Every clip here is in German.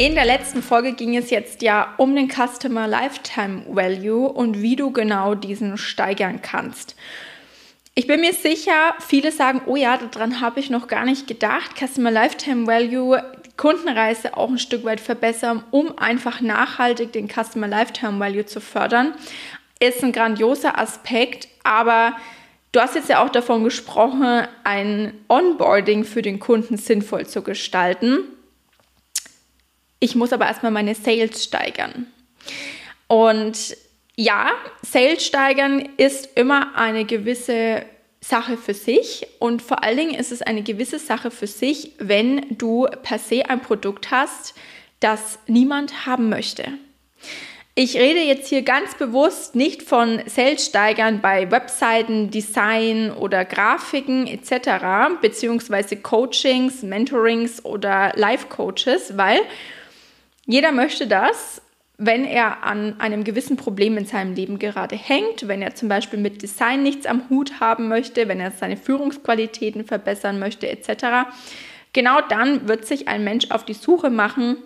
In der letzten Folge ging es jetzt ja um den Customer Lifetime Value und wie du genau diesen steigern kannst. Ich bin mir sicher, viele sagen, oh ja, daran habe ich noch gar nicht gedacht. Customer Lifetime Value, Kundenreise auch ein Stück weit verbessern, um einfach nachhaltig den Customer Lifetime Value zu fördern, ist ein grandioser Aspekt, aber du hast jetzt ja auch davon gesprochen, ein Onboarding für den Kunden sinnvoll zu gestalten. Ich muss aber erstmal meine Sales steigern. Und ja, Sales steigern ist immer eine gewisse Sache für sich und vor allen Dingen ist es eine gewisse Sache für sich, wenn du per se ein Produkt hast, das niemand haben möchte. Ich rede jetzt hier ganz bewusst nicht von Sales steigern bei Webseiten, Design oder Grafiken etc., beziehungsweise Coachings, Mentorings oder Life-Coaches, weil jeder möchte das, wenn er an einem gewissen Problem in seinem Leben gerade hängt, wenn er zum Beispiel mit Design nichts am Hut haben möchte, wenn er seine Führungsqualitäten verbessern möchte etc. Genau dann wird sich ein Mensch auf die Suche machen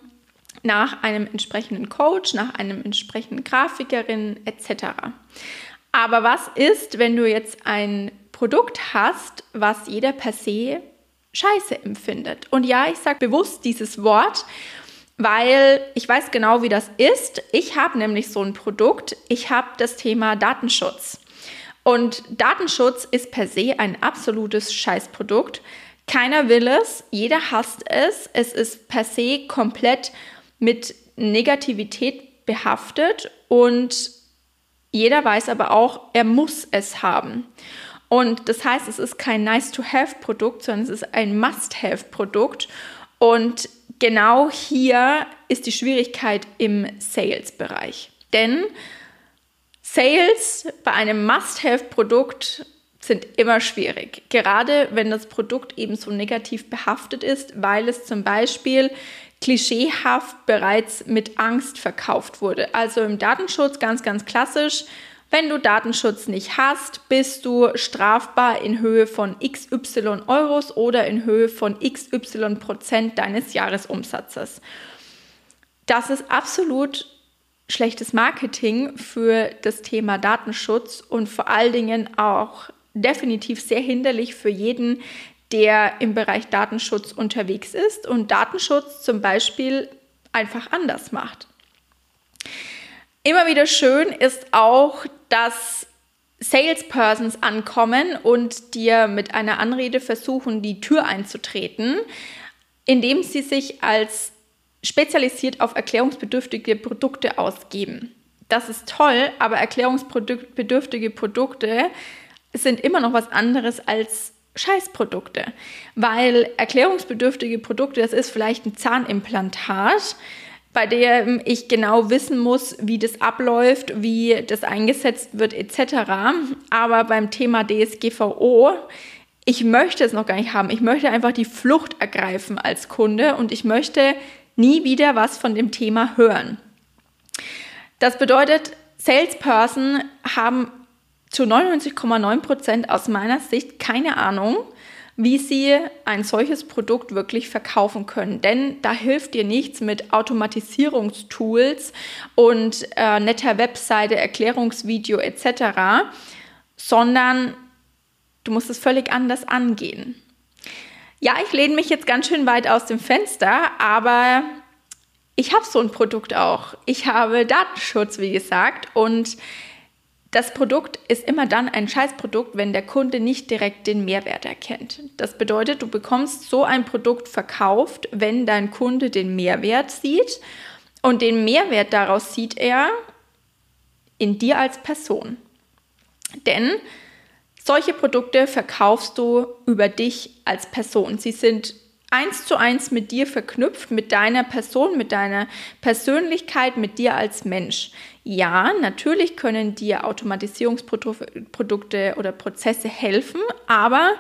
nach einem entsprechenden Coach, nach einem entsprechenden Grafikerin etc. Aber was ist, wenn du jetzt ein Produkt hast, was jeder per se scheiße empfindet? Und ja, ich sage bewusst dieses Wort, weil ich weiß genau, wie das ist. Ich habe nämlich so ein Produkt. Ich habe das Thema Datenschutz. Und Datenschutz ist per se ein absolutes Scheißprodukt. Keiner will es, jeder hasst es. Es ist per se komplett mit Negativität behaftet und jeder weiß aber auch, er muss es haben. Und das heißt, es ist kein Nice-to-Have-Produkt, sondern es ist ein Must-Have-Produkt. Und genau hier ist die Schwierigkeit im Sales-Bereich. Denn Sales bei einem Must-Have-Produkt sind immer schwierig. Gerade wenn das Produkt eben so negativ behaftet ist, weil es zum Beispiel klischeehaft bereits mit Angst verkauft wurde. Also im Datenschutz ganz, ganz klassisch. Wenn du Datenschutz nicht hast, bist du strafbar in Höhe von XY Euros oder in Höhe von XY Prozent deines Jahresumsatzes. Das ist absolut schlechtes Marketing für das Thema Datenschutz und vor allen Dingen auch definitiv sehr hinderlich für jeden, der im Bereich Datenschutz unterwegs ist und Datenschutz zum Beispiel einfach anders macht. Immer wieder schön ist auch, dass Salespersons ankommen und dir mit einer Anrede versuchen, die Tür einzutreten, indem sie sich als spezialisiert auf erklärungsbedürftige Produkte ausgeben. Das ist toll, aber erklärungsbedürftige Produkte sind immer noch was anderes als Scheißprodukte, weil erklärungsbedürftige Produkte, das ist vielleicht ein Zahnimplantat, bei dem ich genau wissen muss, wie das abläuft, wie das eingesetzt wird etc. Aber beim Thema DSGVO, ich möchte es noch gar nicht haben. Ich möchte einfach die Flucht ergreifen als Kunde und ich möchte nie wieder was von dem Thema hören. Das bedeutet, Salesperson haben zu 99,9 Prozent aus meiner Sicht keine Ahnung, wie sie ein solches Produkt wirklich verkaufen können. Denn da hilft dir nichts mit Automatisierungstools und äh, netter Webseite, Erklärungsvideo etc., sondern du musst es völlig anders angehen. Ja, ich lehne mich jetzt ganz schön weit aus dem Fenster, aber ich habe so ein Produkt auch. Ich habe Datenschutz, wie gesagt, und das Produkt ist immer dann ein Scheißprodukt, wenn der Kunde nicht direkt den Mehrwert erkennt. Das bedeutet, du bekommst so ein Produkt verkauft, wenn dein Kunde den Mehrwert sieht und den Mehrwert daraus sieht er in dir als Person. Denn solche Produkte verkaufst du über dich als Person. Sie sind eins zu eins mit dir verknüpft, mit deiner Person, mit deiner Persönlichkeit, mit dir als Mensch. Ja, natürlich können dir Automatisierungsprodukte oder Prozesse helfen, aber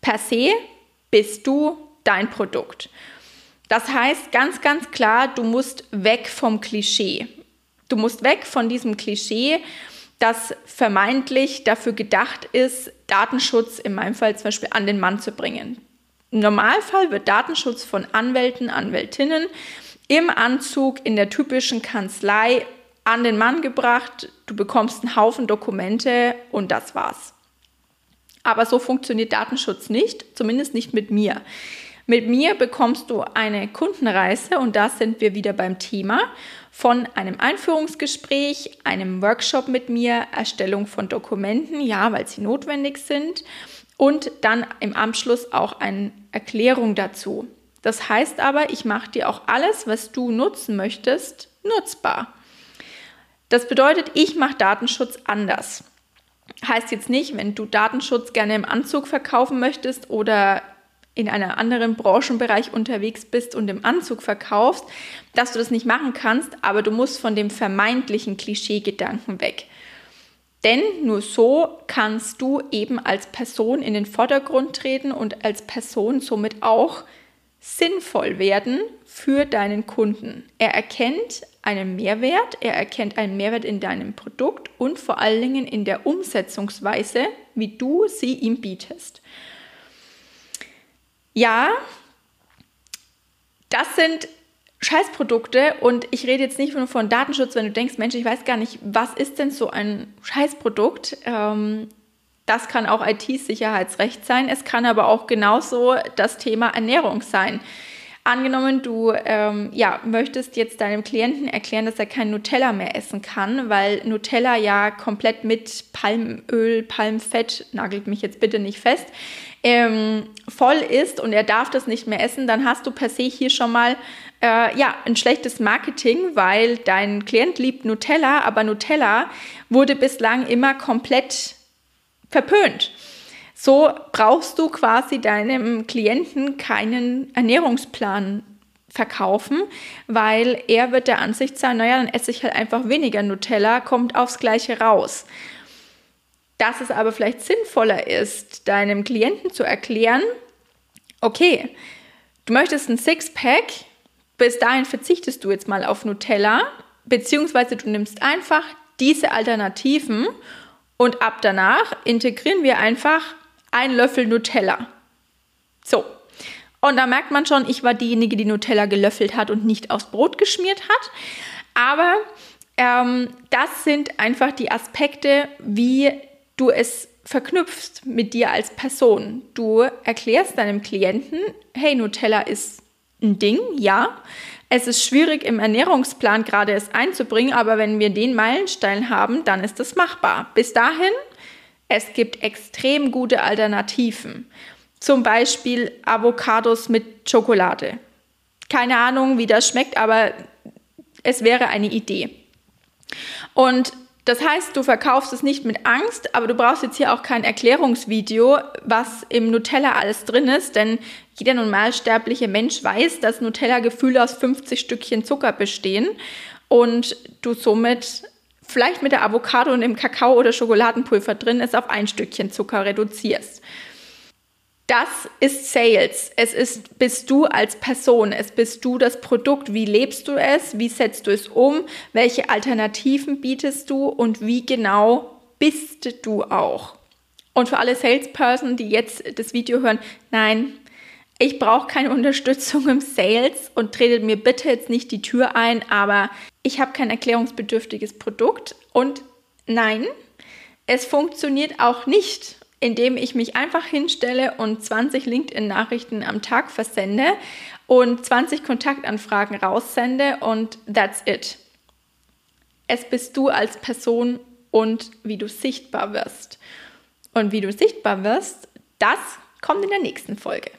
per se bist du dein Produkt. Das heißt ganz, ganz klar, du musst weg vom Klischee. Du musst weg von diesem Klischee, das vermeintlich dafür gedacht ist, Datenschutz in meinem Fall zum Beispiel an den Mann zu bringen. Im Normalfall wird Datenschutz von Anwälten, Anwältinnen im Anzug in der typischen Kanzlei an den Mann gebracht, du bekommst einen Haufen Dokumente und das war's. Aber so funktioniert Datenschutz nicht, zumindest nicht mit mir. Mit mir bekommst du eine Kundenreise und da sind wir wieder beim Thema von einem Einführungsgespräch, einem Workshop mit mir, Erstellung von Dokumenten, ja, weil sie notwendig sind und dann im Anschluss auch eine Erklärung dazu. Das heißt aber, ich mache dir auch alles, was du nutzen möchtest, nutzbar. Das bedeutet, ich mache Datenschutz anders. Heißt jetzt nicht, wenn du Datenschutz gerne im Anzug verkaufen möchtest oder in einem anderen Branchenbereich unterwegs bist und im Anzug verkaufst, dass du das nicht machen kannst, aber du musst von dem vermeintlichen Klischeegedanken weg. Denn nur so kannst du eben als Person in den Vordergrund treten und als Person somit auch sinnvoll werden für deinen Kunden. Er erkennt einen Mehrwert, er erkennt einen Mehrwert in deinem Produkt und vor allen Dingen in der Umsetzungsweise, wie du sie ihm bietest. Ja, das sind Scheißprodukte und ich rede jetzt nicht nur von Datenschutz, wenn du denkst, Mensch, ich weiß gar nicht, was ist denn so ein Scheißprodukt? Ähm, das kann auch IT-Sicherheitsrecht sein. Es kann aber auch genauso das Thema Ernährung sein. Angenommen, du ähm, ja, möchtest jetzt deinem Klienten erklären, dass er kein Nutella mehr essen kann, weil Nutella ja komplett mit Palmöl, Palmfett, nagelt mich jetzt bitte nicht fest, ähm, voll ist und er darf das nicht mehr essen, dann hast du per se hier schon mal äh, ja, ein schlechtes Marketing, weil dein Klient liebt Nutella, aber Nutella wurde bislang immer komplett verpönt. So brauchst du quasi deinem Klienten keinen Ernährungsplan verkaufen, weil er wird der Ansicht sein, naja, dann esse ich halt einfach weniger Nutella, kommt aufs gleiche raus. Dass es aber vielleicht sinnvoller ist, deinem Klienten zu erklären, okay, du möchtest ein Sixpack, bis dahin verzichtest du jetzt mal auf Nutella, beziehungsweise du nimmst einfach diese Alternativen und ab danach integrieren wir einfach einen Löffel Nutella. So. Und da merkt man schon, ich war diejenige, die Nutella gelöffelt hat und nicht aufs Brot geschmiert hat. Aber ähm, das sind einfach die Aspekte, wie du es verknüpfst mit dir als Person. Du erklärst deinem Klienten, hey, Nutella ist ein Ding, ja. Es ist schwierig im Ernährungsplan gerade es einzubringen, aber wenn wir den Meilenstein haben, dann ist es machbar. Bis dahin, es gibt extrem gute Alternativen. Zum Beispiel Avocados mit Schokolade. Keine Ahnung, wie das schmeckt, aber es wäre eine Idee. Und das heißt, du verkaufst es nicht mit Angst, aber du brauchst jetzt hier auch kein Erklärungsvideo, was im Nutella alles drin ist, denn jeder normalsterbliche Mensch weiß, dass Nutella-Gefühle aus 50 Stückchen Zucker bestehen und du somit vielleicht mit der Avocado und dem Kakao oder Schokoladenpulver drin ist, auf ein Stückchen Zucker reduzierst. Das ist Sales. Es ist, bist du als Person. Es bist du das Produkt. Wie lebst du es? Wie setzt du es um? Welche Alternativen bietest du? Und wie genau bist du auch? Und für alle Salesperson, die jetzt das Video hören, nein, ich brauche keine Unterstützung im Sales und tretet mir bitte jetzt nicht die Tür ein, aber ich habe kein erklärungsbedürftiges Produkt und nein, es funktioniert auch nicht indem ich mich einfach hinstelle und 20 LinkedIn-Nachrichten am Tag versende und 20 Kontaktanfragen raussende und that's it. Es bist du als Person und wie du sichtbar wirst. Und wie du sichtbar wirst, das kommt in der nächsten Folge.